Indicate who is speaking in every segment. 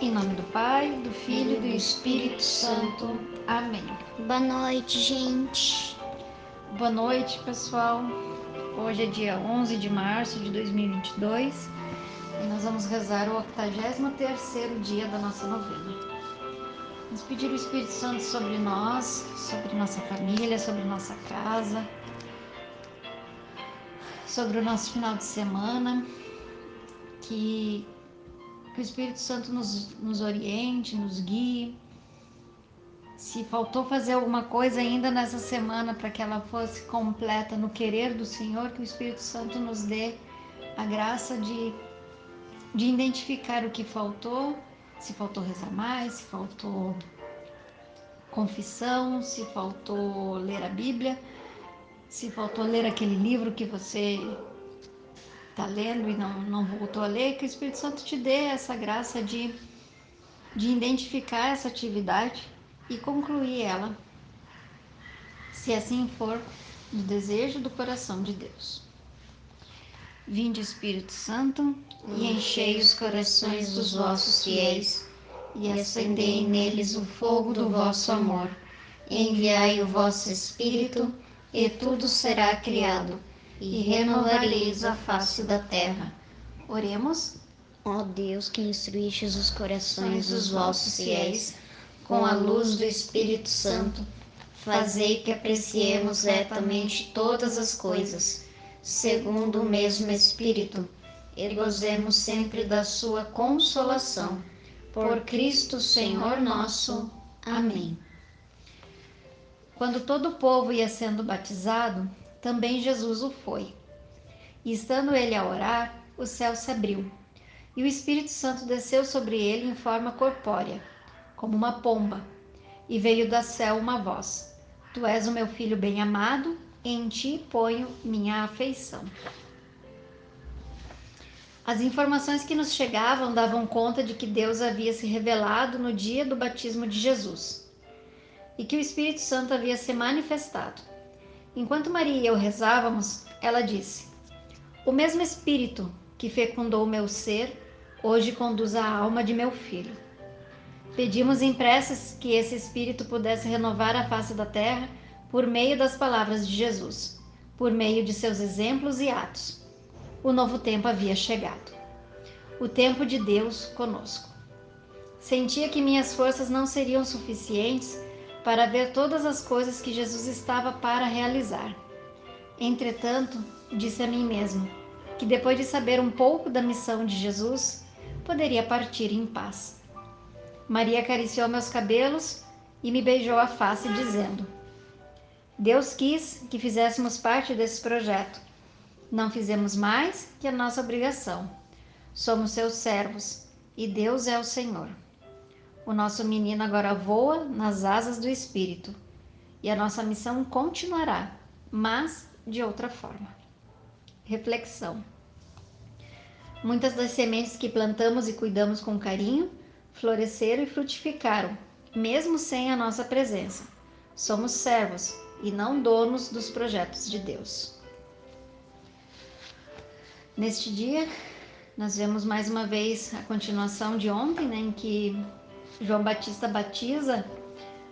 Speaker 1: Em nome do Pai, do Filho e do Espírito Santo. Amém.
Speaker 2: Boa noite, gente.
Speaker 1: Boa noite, pessoal. Hoje é dia 11 de março de 2022 e nós vamos rezar o 83º dia da nossa novena. Vamos pedir o Espírito Santo sobre nós, sobre nossa família, sobre nossa casa, sobre o nosso final de semana, que que o Espírito Santo nos, nos oriente, nos guie. Se faltou fazer alguma coisa ainda nessa semana para que ela fosse completa no querer do Senhor, que o Espírito Santo nos dê a graça de, de identificar o que faltou, se faltou rezar mais, se faltou confissão, se faltou ler a Bíblia, se faltou ler aquele livro que você está lendo e não, não voltou a ler, que o Espírito Santo te dê essa graça de, de identificar essa atividade e concluir ela, se assim for do desejo do coração de Deus. Vinde, Espírito Santo, e enchei os corações dos vossos fiéis, e acendei neles o fogo do vosso amor. Enviai o vosso Espírito, e tudo será criado e renovareis a face da terra. Oremos.
Speaker 2: Ó Deus, que instruístes os corações dos vossos fiéis com a luz do Espírito Santo, fazei que apreciemos retamente todas as coisas, segundo o mesmo Espírito, e gozemos sempre da sua consolação. Por Cristo Senhor nosso. Amém.
Speaker 1: Quando todo o povo ia sendo batizado, também Jesus o foi. E estando ele a orar, o céu se abriu, e o Espírito Santo desceu sobre ele em forma corpórea, como uma pomba, e veio do céu uma voz: Tu és o meu filho bem-amado, em ti ponho minha afeição. As informações que nos chegavam davam conta de que Deus havia se revelado no dia do batismo de Jesus e que o Espírito Santo havia se manifestado. Enquanto Maria e eu rezávamos, ela disse: O mesmo Espírito que fecundou meu ser, hoje conduz a alma de meu filho. Pedimos em preces que esse Espírito pudesse renovar a face da terra por meio das palavras de Jesus, por meio de seus exemplos e atos. O novo tempo havia chegado. O tempo de Deus conosco. Sentia que minhas forças não seriam suficientes para ver todas as coisas que Jesus estava para realizar. Entretanto, disse a mim mesmo que depois de saber um pouco da missão de Jesus, poderia partir em paz. Maria acariciou meus cabelos e me beijou a face, dizendo: Deus quis que fizéssemos parte desse projeto. Não fizemos mais que a nossa obrigação. Somos seus servos e Deus é o Senhor. O nosso menino agora voa nas asas do Espírito e a nossa missão continuará, mas de outra forma. Reflexão: Muitas das sementes que plantamos e cuidamos com carinho floresceram e frutificaram, mesmo sem a nossa presença. Somos servos e não donos dos projetos de Deus. Neste dia, nós vemos mais uma vez a continuação de ontem, né, em que João Batista batiza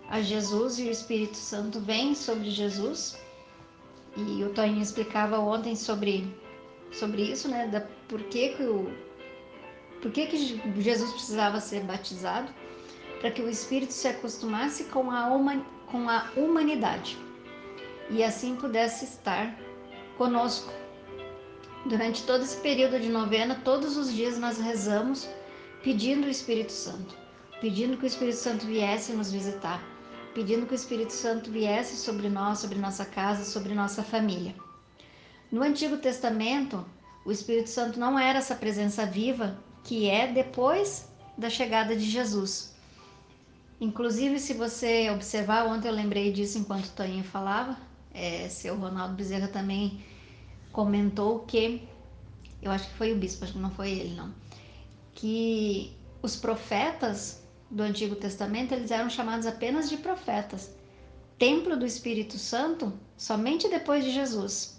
Speaker 1: a Jesus e o Espírito Santo vem sobre Jesus. E o Toninho explicava ontem sobre, sobre isso, né? Da, por que, que, o, por que, que Jesus precisava ser batizado? Para que o Espírito se acostumasse com a, com a humanidade e assim pudesse estar conosco. Durante todo esse período de novena, todos os dias nós rezamos pedindo o Espírito Santo pedindo que o Espírito Santo viesse nos visitar, pedindo que o Espírito Santo viesse sobre nós, sobre nossa casa, sobre nossa família. No Antigo Testamento, o Espírito Santo não era essa presença viva que é depois da chegada de Jesus. Inclusive, se você observar, ontem eu lembrei disso enquanto o Toninho falava, é, seu Ronaldo Bezerra também comentou que, eu acho que foi o bispo, acho que não foi ele não, que os profetas do Antigo Testamento, eles eram chamados apenas de profetas. Templo do Espírito Santo somente depois de Jesus.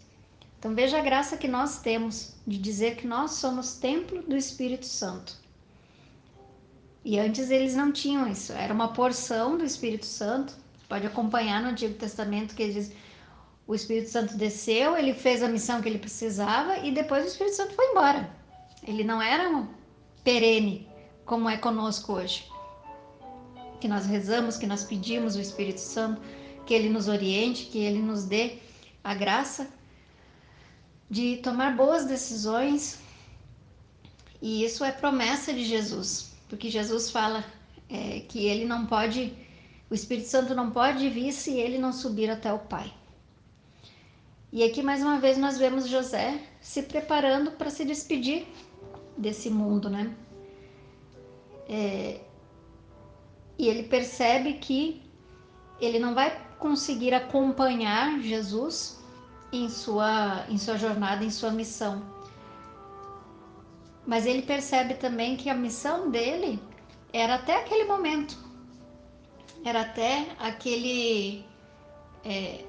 Speaker 1: Então veja a graça que nós temos de dizer que nós somos templo do Espírito Santo. E antes eles não tinham isso, era uma porção do Espírito Santo. Pode acompanhar no Antigo Testamento que diz o Espírito Santo desceu, ele fez a missão que ele precisava e depois o Espírito Santo foi embora. Ele não era um perene como é conosco hoje. Que nós rezamos, que nós pedimos o Espírito Santo, que ele nos oriente, que ele nos dê a graça de tomar boas decisões. E isso é promessa de Jesus, porque Jesus fala é, que ele não pode, o Espírito Santo não pode vir se ele não subir até o Pai. E aqui mais uma vez nós vemos José se preparando para se despedir desse mundo, né? É, e ele percebe que ele não vai conseguir acompanhar Jesus em sua, em sua jornada, em sua missão. Mas ele percebe também que a missão dele era até aquele momento, era até aquele. É,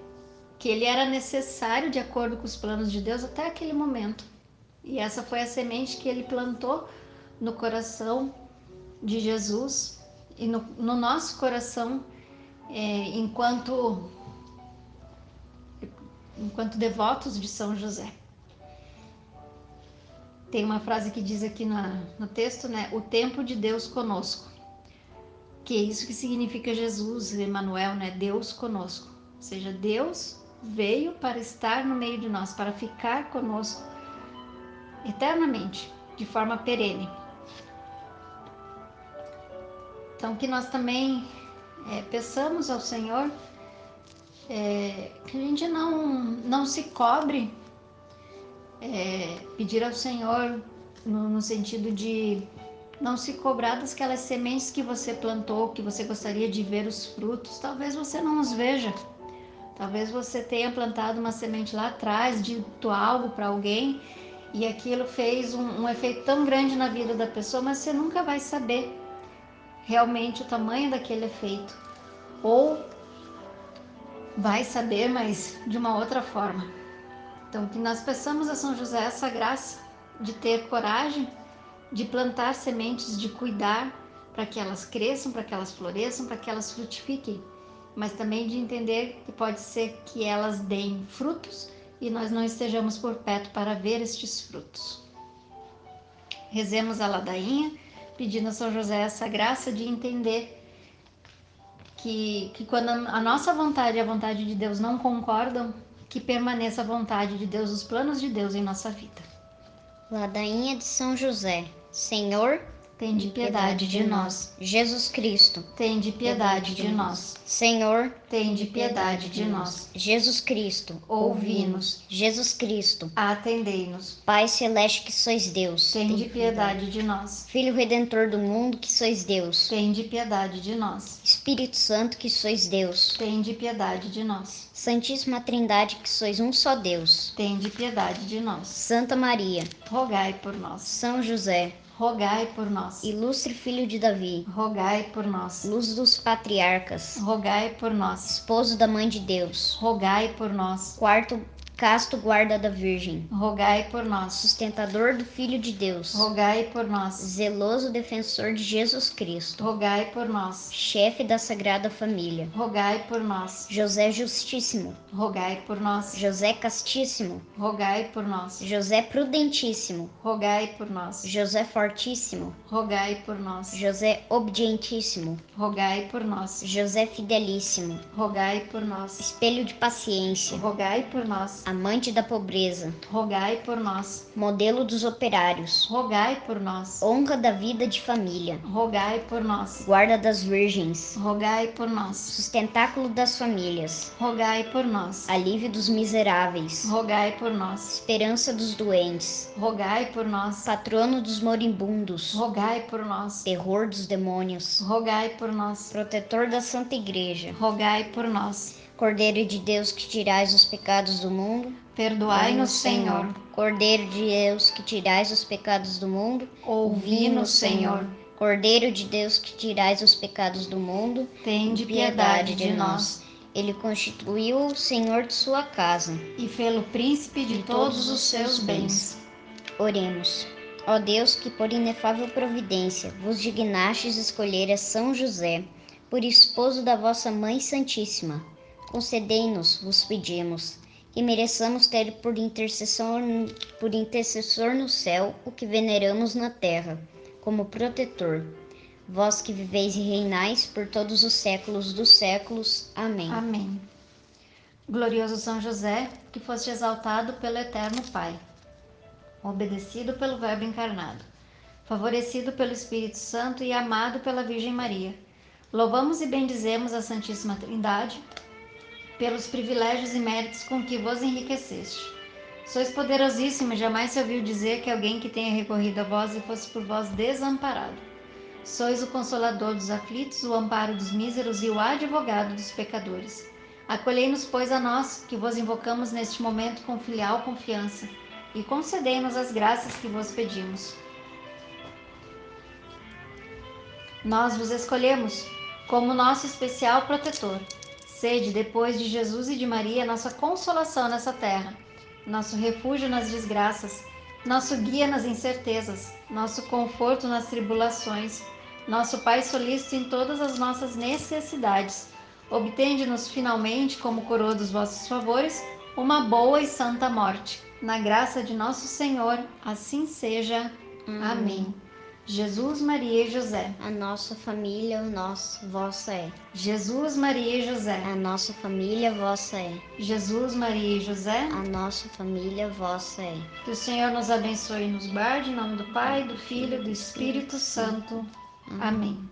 Speaker 1: que ele era necessário de acordo com os planos de Deus até aquele momento. E essa foi a semente que ele plantou no coração de Jesus e no, no nosso coração é, enquanto enquanto devotos de São José. Tem uma frase que diz aqui na, no texto, né? O tempo de Deus conosco. Que é isso que significa Jesus, Emmanuel, né? Deus conosco. Ou seja, Deus veio para estar no meio de nós, para ficar conosco eternamente, de forma perene. Então, que nós também é, peçamos ao Senhor é, que a gente não, não se cobre, é, pedir ao Senhor no, no sentido de não se cobrar das sementes que você plantou, que você gostaria de ver os frutos, talvez você não os veja. Talvez você tenha plantado uma semente lá atrás, dito algo para alguém e aquilo fez um, um, efeito tão grande na vida da pessoa, mas você nunca vai saber realmente o tamanho daquele efeito. Ou vai saber, mas de uma outra forma. Então, que nós peçamos a São José essa graça de ter coragem de plantar sementes, de cuidar para que elas cresçam, para que elas floresçam, para que elas frutifiquem mas também de entender que pode ser que elas deem frutos e nós não estejamos por perto para ver estes frutos. Rezemos a ladainha, pedindo a São José essa graça de entender que, que quando a nossa vontade e a vontade de Deus não concordam, que permaneça a vontade de Deus, os planos de Deus em nossa vida.
Speaker 2: Ladainha de São José. Senhor,
Speaker 1: Tende piedade de nós.
Speaker 2: Jesus Cristo,
Speaker 1: tende piedade de nós.
Speaker 2: Senhor,
Speaker 1: tende piedade de nós.
Speaker 2: Jesus Cristo,
Speaker 1: ouvi-nos.
Speaker 2: Jesus Cristo,
Speaker 1: atendei-nos.
Speaker 2: Pai celeste que sois Deus,
Speaker 1: tende piedade de nós.
Speaker 2: Filho redentor do mundo que sois Deus,
Speaker 1: tende piedade de nós.
Speaker 2: Espírito Santo que sois Deus,
Speaker 1: tende piedade de nós.
Speaker 2: Santíssima Trindade que sois um só Deus,
Speaker 1: tende piedade de nós.
Speaker 2: Santa Maria,
Speaker 1: rogai por nós.
Speaker 2: São José,
Speaker 1: rogai por nós.
Speaker 2: Ilustre filho de Davi,
Speaker 1: rogai por nós.
Speaker 2: Luz dos patriarcas,
Speaker 1: rogai por nós.
Speaker 2: Esposo da mãe de Deus,
Speaker 1: rogai por nós.
Speaker 2: Quarto casto guarda da Virgem,
Speaker 1: rogai por nós.
Speaker 2: Sustentador do Filho de Deus,
Speaker 1: rogai por nós.
Speaker 2: Zeloso defensor de Jesus Cristo,
Speaker 1: rogai por nós.
Speaker 2: Chefe da Sagrada Família,
Speaker 1: rogai por nós.
Speaker 2: José Justíssimo,
Speaker 1: rogai por nós.
Speaker 2: José Castíssimo,
Speaker 1: rogai por nós.
Speaker 2: José Prudentíssimo,
Speaker 1: rogai por nós.
Speaker 2: José Fortíssimo,
Speaker 1: rogai por nós.
Speaker 2: José Obedientíssimo,
Speaker 1: rogai por nós.
Speaker 2: José Fidelíssimo,
Speaker 1: rogai por nós.
Speaker 2: Espelho de paciência,
Speaker 1: rogai por nós
Speaker 2: amante da pobreza,
Speaker 1: rogai por nós.
Speaker 2: Modelo dos operários,
Speaker 1: rogai por nós.
Speaker 2: Honra da vida de família,
Speaker 1: rogai por nós.
Speaker 2: Guarda das virgens,
Speaker 1: rogai por nós.
Speaker 2: Sustentáculo das famílias,
Speaker 1: rogai por nós.
Speaker 2: Alívio dos miseráveis,
Speaker 1: rogai por nós.
Speaker 2: Esperança dos doentes,
Speaker 1: rogai por nós.
Speaker 2: Patrono dos moribundos,
Speaker 1: rogai por nós.
Speaker 2: Terror dos demônios,
Speaker 1: rogai por nós.
Speaker 2: Protetor da Santa Igreja,
Speaker 1: rogai por nós.
Speaker 2: Cordeiro de Deus que tirais os pecados do mundo,
Speaker 1: perdoai-nos, Senhor.
Speaker 2: Cordeiro de Deus que tirais os pecados do mundo,
Speaker 1: ouvi-nos, Senhor.
Speaker 2: Cordeiro de Deus que tirais os pecados do mundo,
Speaker 1: tende piedade de nós.
Speaker 2: Ele constituiu o Senhor de sua casa
Speaker 1: e fê-lo príncipe de, todos, os seus bens.
Speaker 2: bens. Oremos. Ó Deus, que por inefável providência vos dignastes escolher a São José por esposo da vossa Mãe Santíssima, concedei-nos, vos pedimos, que mereçamos ter por intercessor, por intercessor no céu o que veneramos na terra, como protetor. Vós que viveis e reinais por todos os séculos dos séculos. Amém.
Speaker 1: Amém. Glorioso São José, que foste exaltado pelo Eterno Pai, obedecido pelo Verbo encarnado, favorecido pelo Espírito Santo e amado pela Virgem Maria. Louvamos e bendizemos a Santíssima Trindade pelos privilégios e méritos com que vos enriqueceste. Sois poderosíssimo, jamais se ouviu dizer que alguém que tenha recorrido a vós e fosse por vós desamparado. Sois o consolador dos aflitos, o amparo dos míseros e o advogado dos pecadores. Acolhei-nos, pois, a nós, que vos invocamos neste momento com filial confiança, e concedei-nos as graças que vos pedimos. Nós vos escolhemos como nosso especial protetor. Sede, depois de Jesus e de Maria, nossa consolação nessa terra, nosso refúgio nas desgraças, nosso guia nas incertezas, nosso conforto nas tribulações, nosso Pai solícito em todas as nossas necessidades obtende-nos finalmente, como coroa dos vossos favores, uma boa e santa morte. Na graça de nosso Senhor, assim seja. Amém. Amém. Jesus, Maria e José.
Speaker 2: A nossa família, o nosso, vossa é.
Speaker 1: Jesus, Maria e José.
Speaker 2: A nossa família, vossa é.
Speaker 1: Jesus, Maria e José.
Speaker 2: A nossa família, vossa é.
Speaker 1: Que o Senhor nos abençoe e nos guarde, em nome do Pai, do Filho e do Espírito Santo. Amém. Amém.